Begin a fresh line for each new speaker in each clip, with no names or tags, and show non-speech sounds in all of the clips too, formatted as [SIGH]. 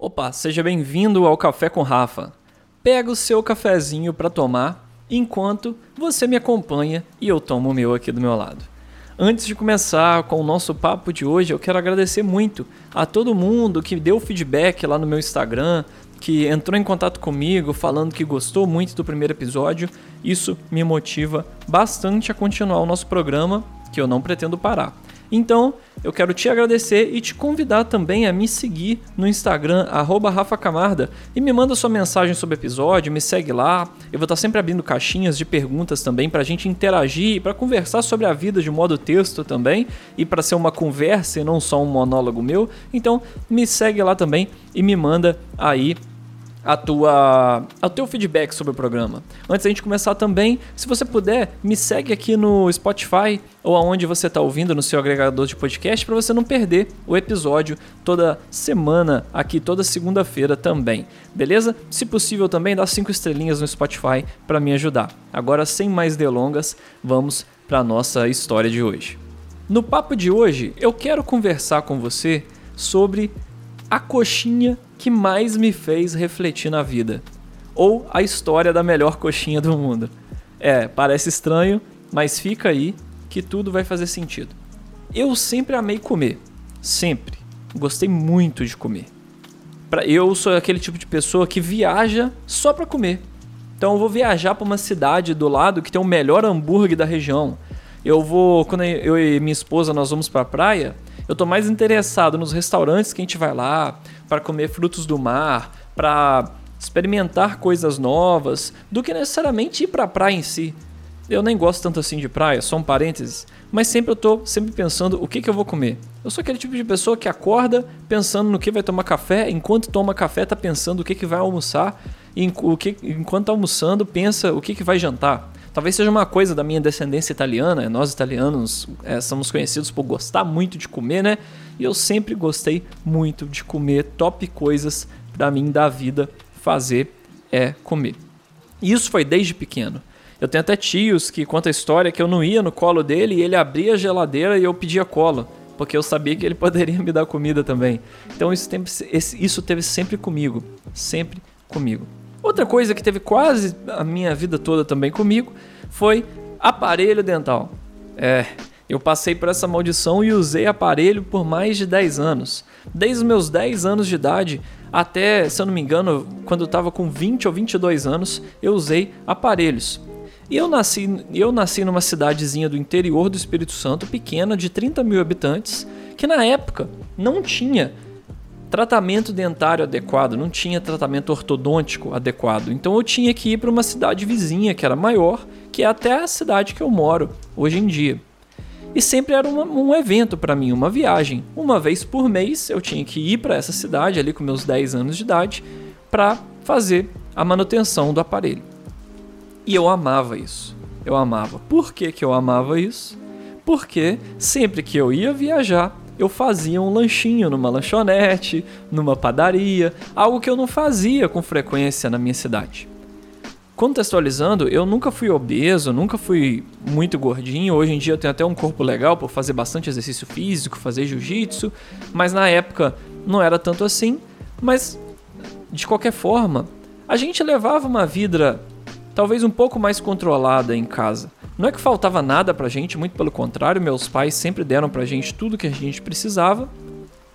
Opa, seja bem-vindo ao Café com Rafa. Pega o seu cafezinho para tomar enquanto você me acompanha e eu tomo o meu aqui do meu lado. Antes de começar com o nosso papo de hoje, eu quero agradecer muito a todo mundo que deu feedback lá no meu Instagram, que entrou em contato comigo falando que gostou muito do primeiro episódio. Isso me motiva bastante a continuar o nosso programa, que eu não pretendo parar. Então, eu quero te agradecer e te convidar também a me seguir no Instagram, @rafacamarda e me manda sua mensagem sobre o episódio, me segue lá. Eu vou estar sempre abrindo caixinhas de perguntas também para a gente interagir e para conversar sobre a vida de modo texto também e para ser uma conversa e não só um monólogo meu. Então, me segue lá também e me manda aí a tua, o teu feedback sobre o programa. Antes da gente começar também, se você puder, me segue aqui no Spotify ou aonde você está ouvindo no seu agregador de podcast para você não perder o episódio toda semana aqui toda segunda-feira também. Beleza? Se possível também dá cinco estrelinhas no Spotify para me ajudar. Agora sem mais delongas, vamos para nossa história de hoje. No papo de hoje, eu quero conversar com você sobre a coxinha que mais me fez refletir na vida. Ou a história da melhor coxinha do mundo. É, parece estranho, mas fica aí que tudo vai fazer sentido. Eu sempre amei comer. Sempre. Gostei muito de comer. Eu sou aquele tipo de pessoa que viaja só para comer. Então eu vou viajar para uma cidade do lado que tem o melhor hambúrguer da região. Eu vou, quando eu e minha esposa nós vamos para a praia, eu tô mais interessado nos restaurantes que a gente vai lá para comer frutos do mar, para experimentar coisas novas, do que necessariamente ir para a praia em si. Eu nem gosto tanto assim de praia, só um parênteses, mas sempre eu tô sempre pensando o que, que eu vou comer. Eu sou aquele tipo de pessoa que acorda pensando no que vai tomar café, enquanto toma café tá pensando o que, que vai almoçar, e o que, enquanto tá almoçando pensa o que, que vai jantar. Talvez seja uma coisa da minha descendência italiana. Nós italianos é, somos conhecidos por gostar muito de comer, né? E eu sempre gostei muito de comer. Top coisas para mim da vida fazer é comer. E isso foi desde pequeno. Eu tenho até tios que contam a história que eu não ia no colo dele e ele abria a geladeira e eu pedia cola, porque eu sabia que ele [LAUGHS] poderia me dar comida também. Então isso, isso teve sempre comigo, sempre comigo. Outra coisa que teve quase a minha vida toda também comigo foi aparelho dental. É, eu passei por essa maldição e usei aparelho por mais de 10 anos. Desde os meus 10 anos de idade até, se eu não me engano, quando eu estava com 20 ou 22 anos, eu usei aparelhos. E eu nasci, eu nasci numa cidadezinha do interior do Espírito Santo, pequena, de 30 mil habitantes, que na época não tinha tratamento dentário adequado, não tinha tratamento ortodôntico adequado. Então eu tinha que ir para uma cidade vizinha, que era maior, que é até a cidade que eu moro hoje em dia. E sempre era uma, um evento para mim, uma viagem. Uma vez por mês eu tinha que ir para essa cidade, ali com meus 10 anos de idade, para fazer a manutenção do aparelho. E eu amava isso. Eu amava. Por que, que eu amava isso? Porque sempre que eu ia viajar, eu fazia um lanchinho numa lanchonete, numa padaria, algo que eu não fazia com frequência na minha cidade. Contextualizando, eu nunca fui obeso, nunca fui muito gordinho. Hoje em dia eu tenho até um corpo legal por fazer bastante exercício físico, fazer jiu-jitsu, mas na época não era tanto assim. Mas de qualquer forma, a gente levava uma vida talvez um pouco mais controlada em casa. Não é que faltava nada pra gente, muito pelo contrário, meus pais sempre deram pra gente tudo que a gente precisava.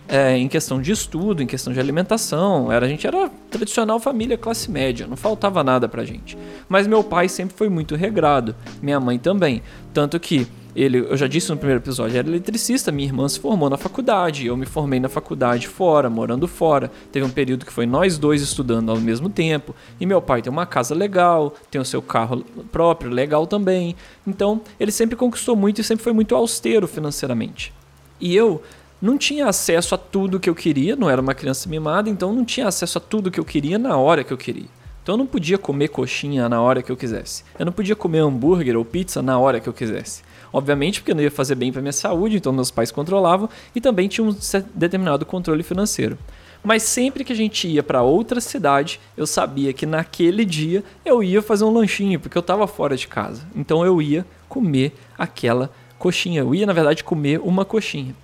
É, em questão de estudo, em questão de alimentação, era, a gente era tradicional família classe média, não faltava nada pra gente. Mas meu pai sempre foi muito regrado, minha mãe também. Tanto que ele, eu já disse no primeiro episódio, era eletricista, minha irmã se formou na faculdade, eu me formei na faculdade fora, morando fora. Teve um período que foi nós dois estudando ao mesmo tempo. E meu pai tem uma casa legal, tem o seu carro próprio, legal também. Então, ele sempre conquistou muito e sempre foi muito austero financeiramente. E eu não tinha acesso a tudo que eu queria, não era uma criança mimada, então não tinha acesso a tudo que eu queria na hora que eu queria. Então eu não podia comer coxinha na hora que eu quisesse. Eu não podia comer hambúrguer ou pizza na hora que eu quisesse. Obviamente, porque não ia fazer bem para minha saúde, então meus pais controlavam e também tinha um determinado controle financeiro. Mas sempre que a gente ia para outra cidade, eu sabia que naquele dia eu ia fazer um lanchinho, porque eu estava fora de casa. Então eu ia comer aquela coxinha. Eu ia, na verdade, comer uma coxinha.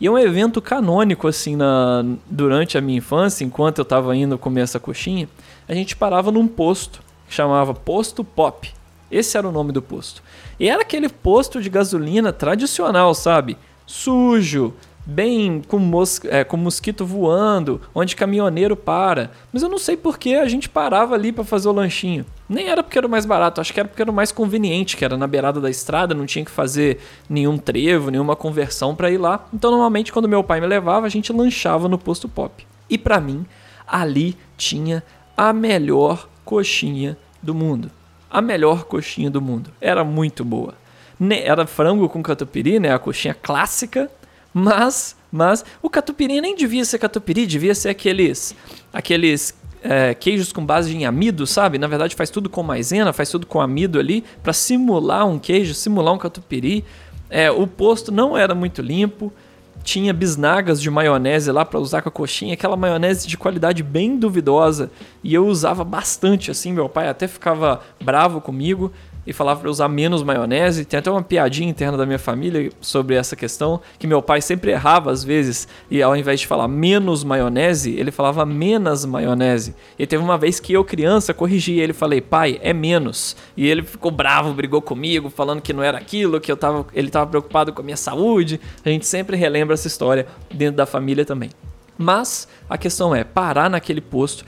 E é um evento canônico, assim, na, durante a minha infância, enquanto eu estava indo comer essa coxinha, a gente parava num posto que chamava Posto Pop. Esse era o nome do posto. E era aquele posto de gasolina tradicional, sabe? Sujo, bem com, mos é, com mosquito voando, onde caminhoneiro para. Mas eu não sei por que a gente parava ali para fazer o lanchinho. Nem era porque era o mais barato, acho que era porque era o mais conveniente, que era na beirada da estrada, não tinha que fazer nenhum trevo, nenhuma conversão para ir lá. Então, normalmente, quando meu pai me levava, a gente lanchava no posto pop. E para mim, ali tinha a melhor coxinha do mundo. A melhor coxinha do mundo. Era muito boa. Era frango com catupiry, né? A coxinha clássica mas, mas o catupiry nem devia ser catupiry, devia ser aqueles, aqueles é, queijos com base em amido, sabe? Na verdade faz tudo com maisena, faz tudo com amido ali para simular um queijo, simular um catupiry. É, o posto não era muito limpo, tinha bisnagas de maionese lá para usar com a coxinha, aquela maionese de qualidade bem duvidosa, e eu usava bastante assim, meu pai até ficava bravo comigo, e falava para usar menos maionese. Tem até uma piadinha interna da minha família sobre essa questão, que meu pai sempre errava às vezes, e ao invés de falar menos maionese, ele falava menos maionese. E teve uma vez que eu, criança, corrigi ele, falei, pai, é menos. E ele ficou bravo, brigou comigo, falando que não era aquilo, que eu tava, ele estava preocupado com a minha saúde. A gente sempre relembra essa história dentro da família também. Mas a questão é, parar naquele posto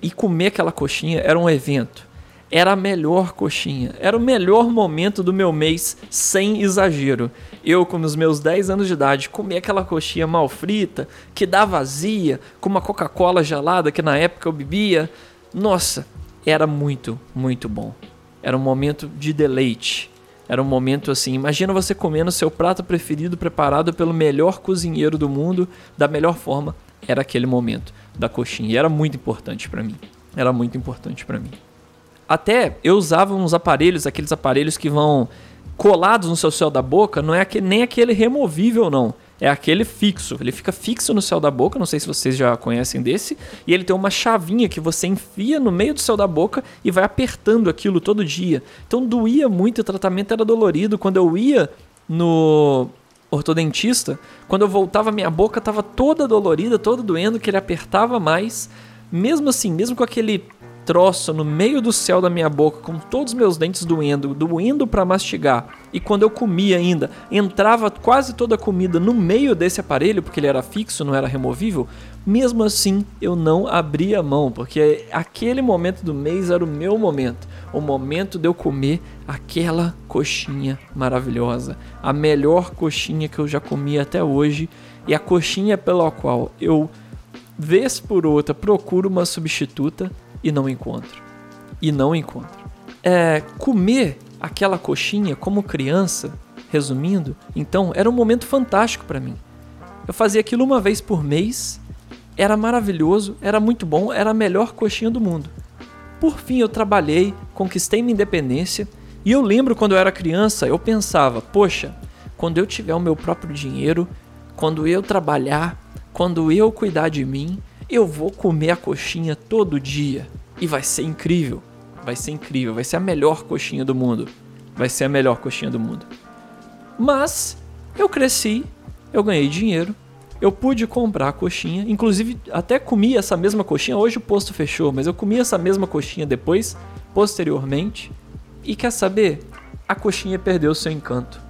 e comer aquela coxinha era um evento era a melhor coxinha. Era o melhor momento do meu mês, sem exagero. Eu, com os meus 10 anos de idade, comia aquela coxinha mal frita, que dá vazia, com uma Coca-Cola gelada que na época eu bebia. Nossa, era muito, muito bom. Era um momento de deleite. Era um momento assim, imagina você comendo seu prato preferido preparado pelo melhor cozinheiro do mundo, da melhor forma. Era aquele momento da coxinha. E era muito importante para mim. Era muito importante para mim. Até eu usava uns aparelhos, aqueles aparelhos que vão colados no seu céu da boca, não é aquele, nem aquele removível, não. É aquele fixo. Ele fica fixo no céu da boca, não sei se vocês já conhecem desse. E ele tem uma chavinha que você enfia no meio do céu da boca e vai apertando aquilo todo dia. Então doía muito, o tratamento era dolorido. Quando eu ia no ortodontista, quando eu voltava, minha boca estava toda dolorida, toda doendo, que ele apertava mais. Mesmo assim, mesmo com aquele troço no meio do céu da minha boca, com todos os meus dentes doendo, doendo para mastigar. E quando eu comia ainda, entrava quase toda a comida no meio desse aparelho, porque ele era fixo, não era removível. Mesmo assim, eu não abria a mão, porque aquele momento do mês era o meu momento. O momento de eu comer aquela coxinha maravilhosa. A melhor coxinha que eu já comi até hoje. E a coxinha pela qual eu, vez por outra, procuro uma substituta e não encontro. E não encontro. É, comer aquela coxinha como criança, resumindo, então era um momento fantástico para mim. Eu fazia aquilo uma vez por mês, era maravilhoso, era muito bom, era a melhor coxinha do mundo. Por fim eu trabalhei, conquistei minha independência e eu lembro quando eu era criança, eu pensava, poxa, quando eu tiver o meu próprio dinheiro, quando eu trabalhar, quando eu cuidar de mim, eu vou comer a coxinha todo dia e vai ser incrível. Vai ser incrível, vai ser a melhor coxinha do mundo. Vai ser a melhor coxinha do mundo. Mas eu cresci, eu ganhei dinheiro, eu pude comprar a coxinha, inclusive até comi essa mesma coxinha. Hoje o posto fechou, mas eu comi essa mesma coxinha depois, posteriormente. E quer saber? A coxinha perdeu seu encanto.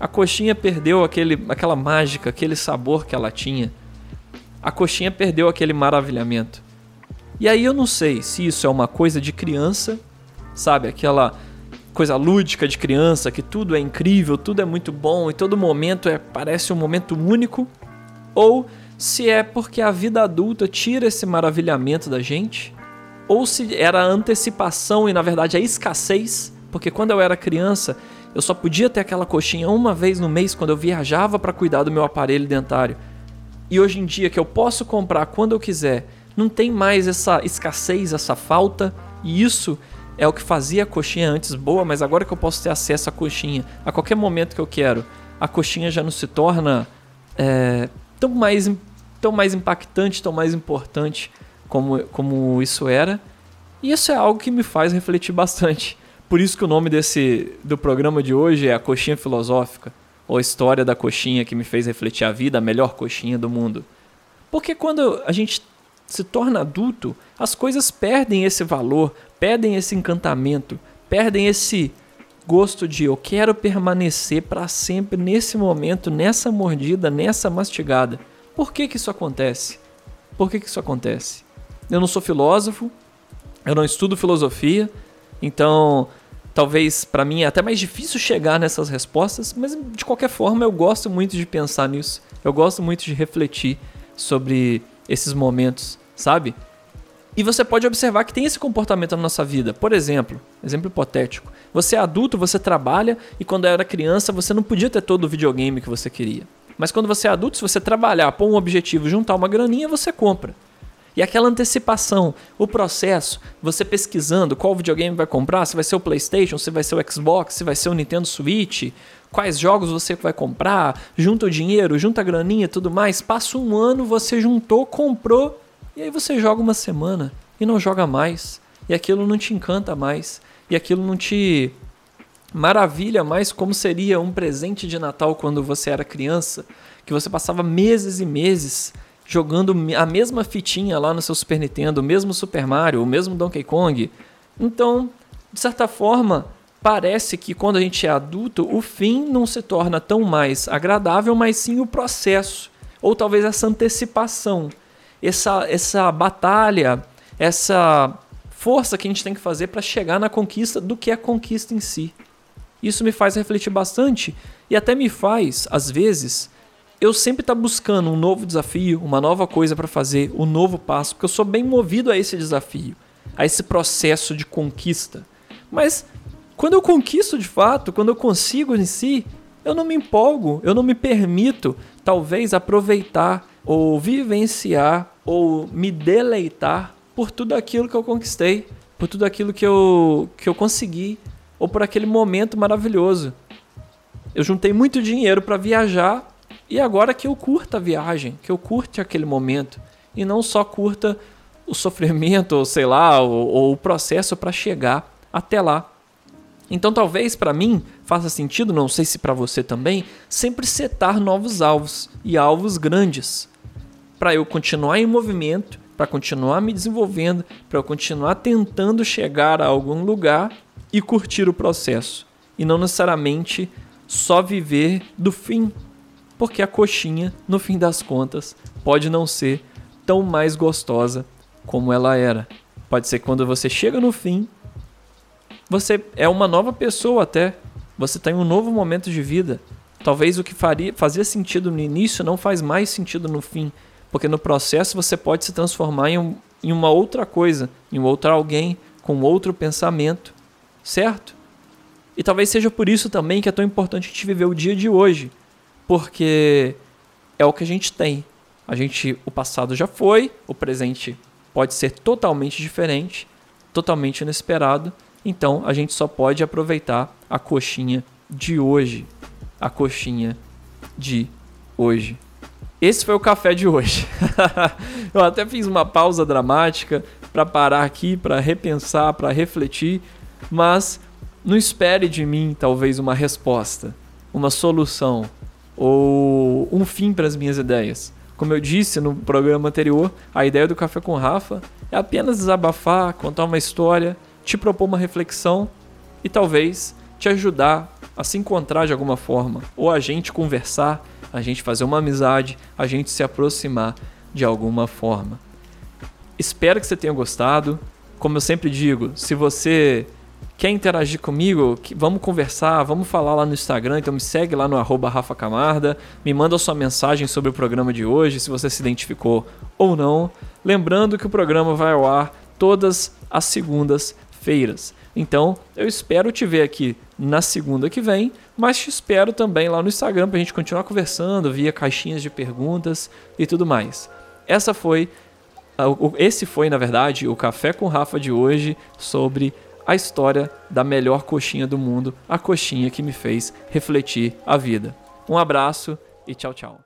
A coxinha perdeu aquele, aquela mágica, aquele sabor que ela tinha a coxinha perdeu aquele maravilhamento. E aí eu não sei se isso é uma coisa de criança, sabe? Aquela coisa lúdica de criança, que tudo é incrível, tudo é muito bom e todo momento é parece um momento único, ou se é porque a vida adulta tira esse maravilhamento da gente, ou se era a antecipação e na verdade a escassez, porque quando eu era criança, eu só podia ter aquela coxinha uma vez no mês quando eu viajava para cuidar do meu aparelho dentário. E hoje em dia que eu posso comprar quando eu quiser, não tem mais essa escassez, essa falta, e isso é o que fazia a coxinha antes boa, mas agora que eu posso ter acesso à coxinha a qualquer momento que eu quero, a coxinha já não se torna é, tão, mais, tão mais impactante, tão mais importante como, como isso era. E isso é algo que me faz refletir bastante. Por isso que o nome desse do programa de hoje é a coxinha filosófica ou a história da coxinha que me fez refletir a vida, a melhor coxinha do mundo. Porque quando a gente se torna adulto, as coisas perdem esse valor, perdem esse encantamento, perdem esse gosto de eu quero permanecer para sempre nesse momento, nessa mordida, nessa mastigada. Por que que isso acontece? Por que que isso acontece? Eu não sou filósofo, eu não estudo filosofia, então talvez para mim é até mais difícil chegar nessas respostas, mas de qualquer forma eu gosto muito de pensar nisso. Eu gosto muito de refletir sobre esses momentos, sabe? E você pode observar que tem esse comportamento na nossa vida. Por exemplo, exemplo hipotético. Você é adulto, você trabalha e quando era criança você não podia ter todo o videogame que você queria. Mas quando você é adulto, se você trabalhar, pôr um objetivo, juntar uma graninha, você compra. E aquela antecipação, o processo, você pesquisando qual videogame vai comprar, se vai ser o PlayStation, se vai ser o Xbox, se vai ser o Nintendo Switch, quais jogos você vai comprar, junta o dinheiro, junta a graninha, tudo mais. Passa um ano, você juntou, comprou e aí você joga uma semana e não joga mais. E aquilo não te encanta mais. E aquilo não te maravilha mais como seria um presente de Natal quando você era criança, que você passava meses e meses jogando a mesma fitinha lá no seu Super Nintendo, o mesmo Super Mario, o mesmo Donkey Kong. Então, de certa forma, parece que quando a gente é adulto, o fim não se torna tão mais agradável, mas sim o processo, ou talvez essa antecipação essa, essa batalha, essa força que a gente tem que fazer para chegar na conquista do que é a conquista em si. Isso me faz refletir bastante e até me faz, às vezes, eu sempre estar tá buscando um novo desafio, uma nova coisa para fazer, um novo passo, porque eu sou bem movido a esse desafio, a esse processo de conquista. Mas quando eu conquisto de fato, quando eu consigo em si, eu não me empolgo, eu não me permito, talvez, aproveitar ou vivenciar ou me deleitar por tudo aquilo que eu conquistei, por tudo aquilo que eu, que eu consegui, ou por aquele momento maravilhoso. Eu juntei muito dinheiro para viajar e agora que eu curta a viagem, que eu curte aquele momento e não só curta o sofrimento, [LAUGHS] ou sei lá, ou, ou o processo para chegar até lá. Então talvez para mim faça sentido, não sei se para você também, sempre setar novos alvos e alvos grandes para eu continuar em movimento, para continuar me desenvolvendo, para eu continuar tentando chegar a algum lugar e curtir o processo. E não necessariamente só viver do fim, porque a coxinha, no fim das contas, pode não ser tão mais gostosa como ela era. Pode ser que quando você chega no fim, você é uma nova pessoa até. Você tem um novo momento de vida. Talvez o que faria, fazia sentido no início não faz mais sentido no fim. Porque no processo você pode se transformar em, um, em uma outra coisa, em um outro alguém, com outro pensamento, certo? E talvez seja por isso também que é tão importante a gente viver o dia de hoje, porque é o que a gente tem. A gente, o passado já foi, o presente pode ser totalmente diferente, totalmente inesperado. Então a gente só pode aproveitar a coxinha de hoje, a coxinha de hoje. Esse foi o café de hoje. [LAUGHS] eu até fiz uma pausa dramática para parar aqui, para repensar, para refletir, mas não espere de mim talvez uma resposta, uma solução ou um fim para as minhas ideias. Como eu disse no programa anterior, a ideia do Café com Rafa é apenas desabafar, contar uma história, te propor uma reflexão e talvez te ajudar a se encontrar de alguma forma, ou a gente conversar a gente fazer uma amizade, a gente se aproximar de alguma forma. Espero que você tenha gostado. Como eu sempre digo, se você quer interagir comigo, vamos conversar, vamos falar lá no Instagram, então me segue lá no arroba Rafa Camarda, me manda sua mensagem sobre o programa de hoje, se você se identificou ou não. Lembrando que o programa vai ao ar todas as segundas-feiras. Então, eu espero te ver aqui na segunda que vem, mas te espero também lá no Instagram para a gente continuar conversando via caixinhas de perguntas e tudo mais. Essa foi, esse foi na verdade o café com Rafa de hoje sobre a história da melhor coxinha do mundo, a coxinha que me fez refletir a vida. Um abraço e tchau, tchau.